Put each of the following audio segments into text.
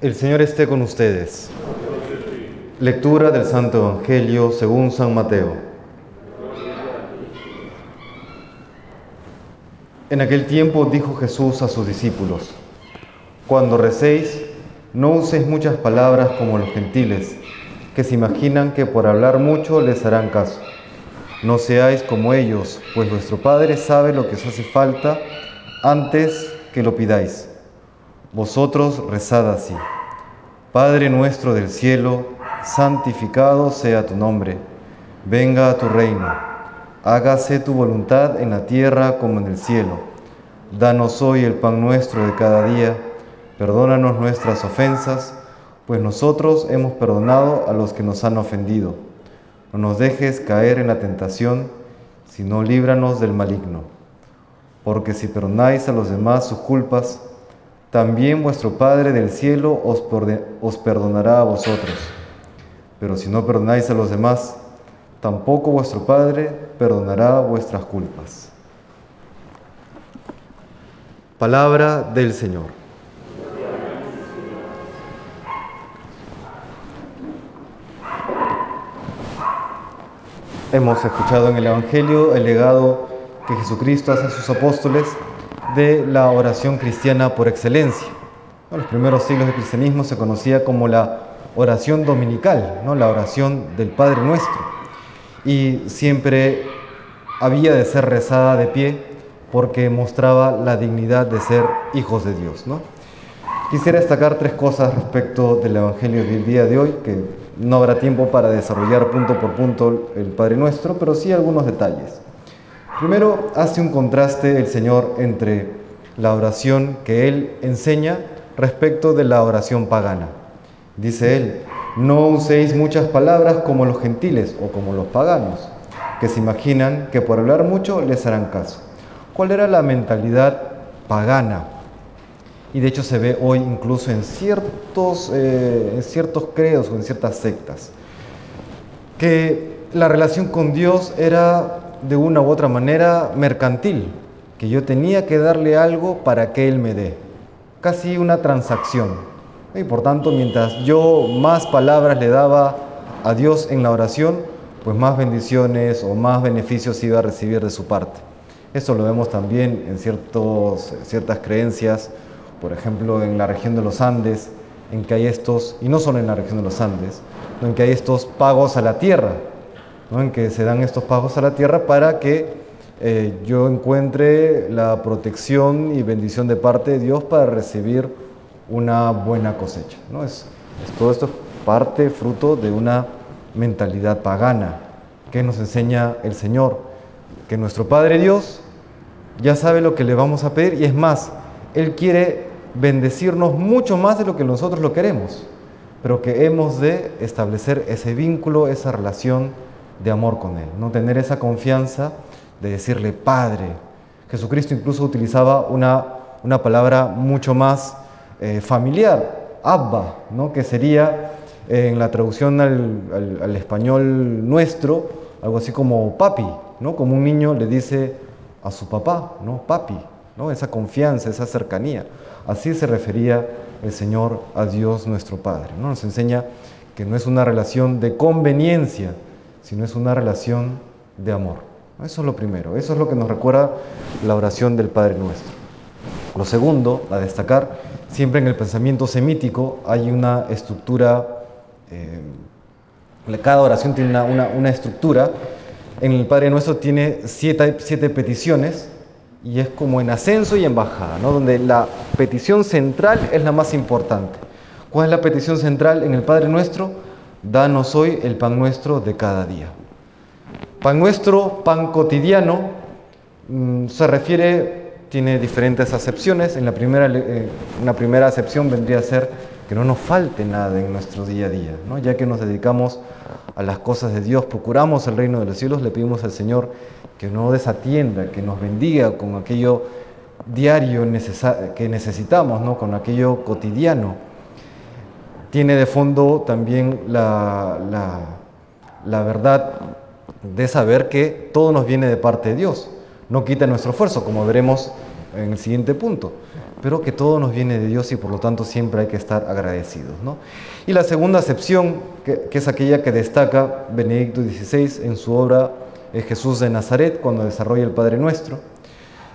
El Señor esté con ustedes. Lectura del Santo Evangelio según San Mateo. En aquel tiempo dijo Jesús a sus discípulos, Cuando recéis, no uséis muchas palabras como los gentiles, que se imaginan que por hablar mucho les harán caso. No seáis como ellos, pues vuestro Padre sabe lo que os hace falta antes que lo pidáis. Vosotros rezad así. Padre nuestro del cielo, santificado sea tu nombre. Venga a tu reino. Hágase tu voluntad en la tierra como en el cielo. Danos hoy el pan nuestro de cada día. Perdónanos nuestras ofensas, pues nosotros hemos perdonado a los que nos han ofendido. No nos dejes caer en la tentación, sino líbranos del maligno. Porque si perdonáis a los demás sus culpas, también vuestro Padre del cielo os, perdonará a vosotros. Pero si no perdonáis a los demás, tampoco vuestro Padre perdonará vuestras culpas. Palabra del Señor. Hemos escuchado en el Evangelio el legado que Jesucristo hace a sus apóstoles de la oración cristiana por excelencia. En los primeros siglos del cristianismo se conocía como la oración dominical, ¿no? la oración del Padre Nuestro. Y siempre había de ser rezada de pie porque mostraba la dignidad de ser hijos de Dios. ¿no? Quisiera destacar tres cosas respecto del Evangelio del día de hoy, que no habrá tiempo para desarrollar punto por punto el Padre Nuestro, pero sí algunos detalles. Primero, hace un contraste el Señor entre la oración que Él enseña respecto de la oración pagana. Dice Él, no uséis muchas palabras como los gentiles o como los paganos, que se imaginan que por hablar mucho les harán caso. ¿Cuál era la mentalidad pagana? Y de hecho se ve hoy incluso en ciertos, eh, en ciertos credos o en ciertas sectas, que la relación con Dios era de una u otra manera mercantil, que yo tenía que darle algo para que Él me dé, casi una transacción. Y por tanto, mientras yo más palabras le daba a Dios en la oración, pues más bendiciones o más beneficios iba a recibir de su parte. Eso lo vemos también en ciertos, ciertas creencias, por ejemplo en la región de los Andes, en que hay estos, y no solo en la región de los Andes, en que hay estos pagos a la tierra, en que se dan estos pagos a la tierra para que eh, yo encuentre la protección y bendición de parte de Dios para recibir una buena cosecha. ¿no? Es, todo esto es parte, fruto de una mentalidad pagana que nos enseña el Señor, que nuestro Padre Dios ya sabe lo que le vamos a pedir y es más, Él quiere bendecirnos mucho más de lo que nosotros lo queremos, pero que hemos de establecer ese vínculo, esa relación de amor con Él, no tener esa confianza de decirle Padre. Jesucristo incluso utilizaba una, una palabra mucho más eh, familiar, Abba, ¿no? que sería eh, en la traducción al, al, español nuestro, algo así como papi, ¿no? como un niño le dice a su papá, ¿no? papi, ¿no? esa confianza, esa cercanía. Así se refería el Señor a Dios nuestro Padre. ¿no? Nos enseña que no es una relación de conveniencia, sino es una relación de amor. Eso es lo primero, eso es lo que nos recuerda la oración del Padre Nuestro. Lo segundo, a destacar, siempre en el pensamiento semítico hay una estructura, eh, cada oración tiene una, estructura, en el Padre Nuestro tiene siete, siete, peticiones y es como en ascenso y en bajada, ¿no? donde la petición central es la más importante. ¿Cuál es la petición central en el Padre Nuestro? Danos hoy el pan nuestro de cada día. Pan nuestro, pan cotidiano, mm, se refiere, tiene diferentes acepciones. En la primera, eh, una primera acepción vendría a ser que no nos falte nada en nuestro día a día, ¿no? ya que nos dedicamos a las cosas de Dios, procuramos el reino de los cielos, le pedimos al Señor que no desatienda, que nos bendiga con aquello diario que necesitamos, ¿no? con aquello cotidiano tiene de fondo también la, la, verdad de saber que todo nos viene de parte de Dios. No quita nuestro esfuerzo, como veremos en el siguiente punto, pero que todo nos viene de Dios y por lo tanto siempre hay que estar agradecidos. ¿no? Y la segunda acepción, que, es aquella que destaca Benedicto XVI en su obra eh, Jesús de Nazaret, cuando desarrolla el Padre Nuestro,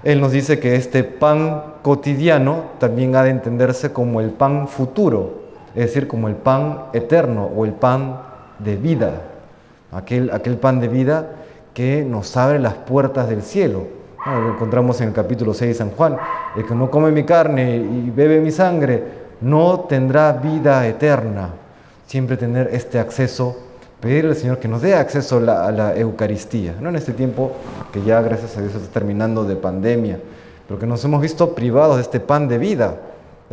él nos dice que este pan cotidiano también ha de entenderse como el pan futuro, es decir, como el pan eterno o el pan de vida, aquel, aquel pan de vida que nos abre las puertas del cielo. Lo encontramos en el capítulo 6 de San Juan, el que no come mi carne y bebe mi sangre no tendrá vida eterna. Siempre tener este acceso pedirle al Señor que nos dé acceso a la, Eucaristía, ¿no? en este tiempo que ya gracias a Dios está terminando de pandemia, pero que nos hemos visto privados de este pan de vida,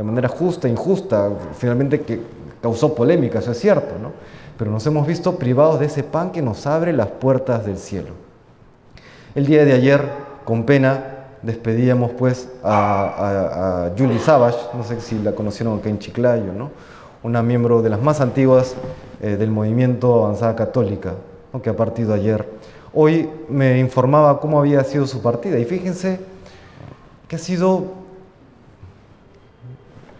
de manera justa, injusta, finalmente que causó polémica, eso es cierto, ¿no? pero nos hemos visto privados de ese pan que nos abre las puertas del cielo. El día de ayer, con pena, despedíamos pues a, Julie Savage, no sé si la conocieron acá en Chiclayo, ¿no? una miembro de las más antiguas eh, del movimiento Avanzada Católica, que ha partido ayer. Hoy me informaba cómo había sido su partida y fíjense que ha sido,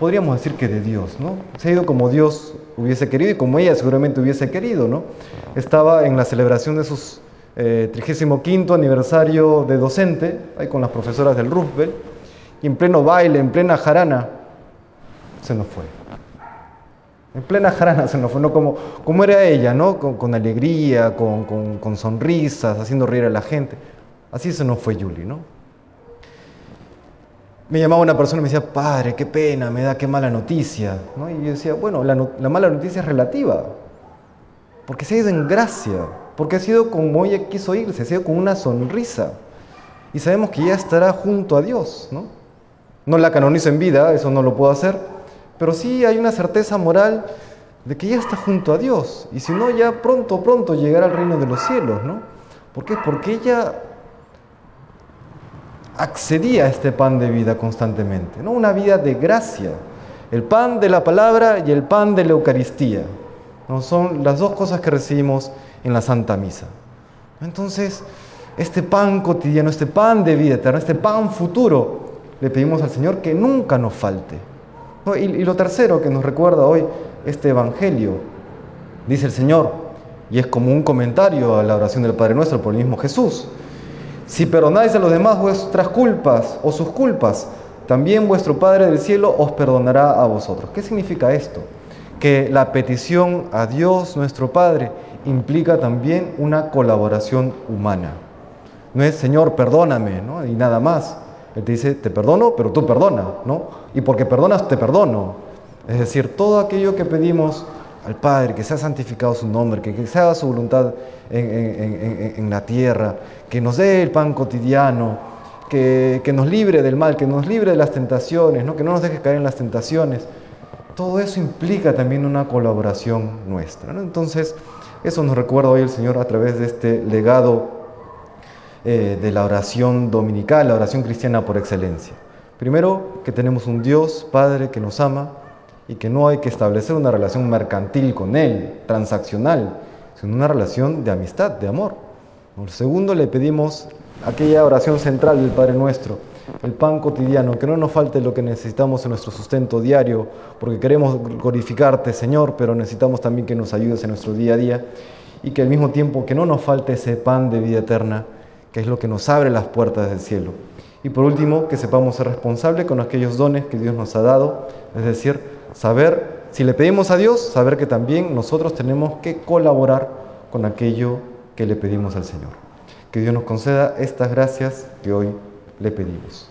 podríamos decir que de Dios, ¿no? Se ha ido como Dios hubiese querido y como ella seguramente hubiese querido, ¿no? Estaba en la celebración de su eh, 35 aniversario de docente, ahí con las profesoras del Roosevelt, y en pleno baile, en plena jarana, se nos fue. En plena jarana se nos fue, ¿no? como, como era ella, ¿no? con, alegría, con, sonrisas, haciendo reír a la gente. Así se nos fue Julie, ¿no? Me llamaba una persona y me decía, padre, qué pena, me da qué mala noticia. ¿no? Y yo decía, bueno, la, la mala noticia es relativa, porque se ha ido en gracia, porque ha sido como ella quiso irse, se ha ido con una sonrisa. Y sabemos que ya estará junto a Dios, ¿no? No la canonizo en vida, eso no lo puedo hacer, pero sí hay una certeza moral de que ya está junto a Dios. Y si no, ya pronto, pronto llegará al reino de los cielos, ¿no? ¿Por qué? Porque ella accedía a este pan de vida constantemente, ¿no? Una vida de gracia. El pan de la palabra y el pan de la Eucaristía. ¿no? Son las dos cosas que recibimos en la Santa Misa. Entonces, este pan cotidiano, este pan de vida eterna, este pan futuro, le pedimos al Señor que nunca nos falte y, lo tercero que nos recuerda hoy este Evangelio, dice el Señor, y es como un comentario a la oración del Padre Nuestro por el mismo Jesús. Si perdonáis a los demás vuestras culpas o sus culpas, también vuestro Padre del cielo os perdonará a vosotros. ¿Qué significa esto? Que la petición a Dios nuestro Padre implica también una colaboración humana. No es Señor, perdóname, ¿no? y nada más, él te dice, te perdono, pero tú perdona, ¿no? Y porque perdonas, te perdono. Es decir, todo aquello que pedimos al Padre, que sea santificado su nombre, que, se haga su voluntad en, la tierra, que nos dé el pan cotidiano, que, nos libre del mal, que nos libre de las tentaciones, ¿no? que no nos deje caer en las tentaciones. Todo eso implica también una colaboración nuestra. Entonces, eso nos recuerda hoy el Señor a través de este legado eh, de la oración dominical, la oración cristiana por excelencia. Primero, que tenemos un Dios Padre que nos ama y que no hay que establecer una relación mercantil con Él, transaccional, sino una relación de amistad, de amor. segundo, le pedimos aquella oración central del Padre Nuestro, el pan cotidiano, que no nos falte lo que necesitamos en nuestro sustento diario, porque queremos glorificarte, Señor, pero necesitamos también que nos ayudes en nuestro día a día y que al mismo tiempo que no nos falte ese pan de vida eterna que es lo que nos abre las puertas del cielo. Y por último, que sepamos ser responsables con aquellos dones que Dios nos ha dado, es decir, saber, si le pedimos a Dios, saber que también nosotros tenemos que colaborar con aquello que le pedimos al Señor. Que Dios nos conceda estas gracias que hoy le pedimos.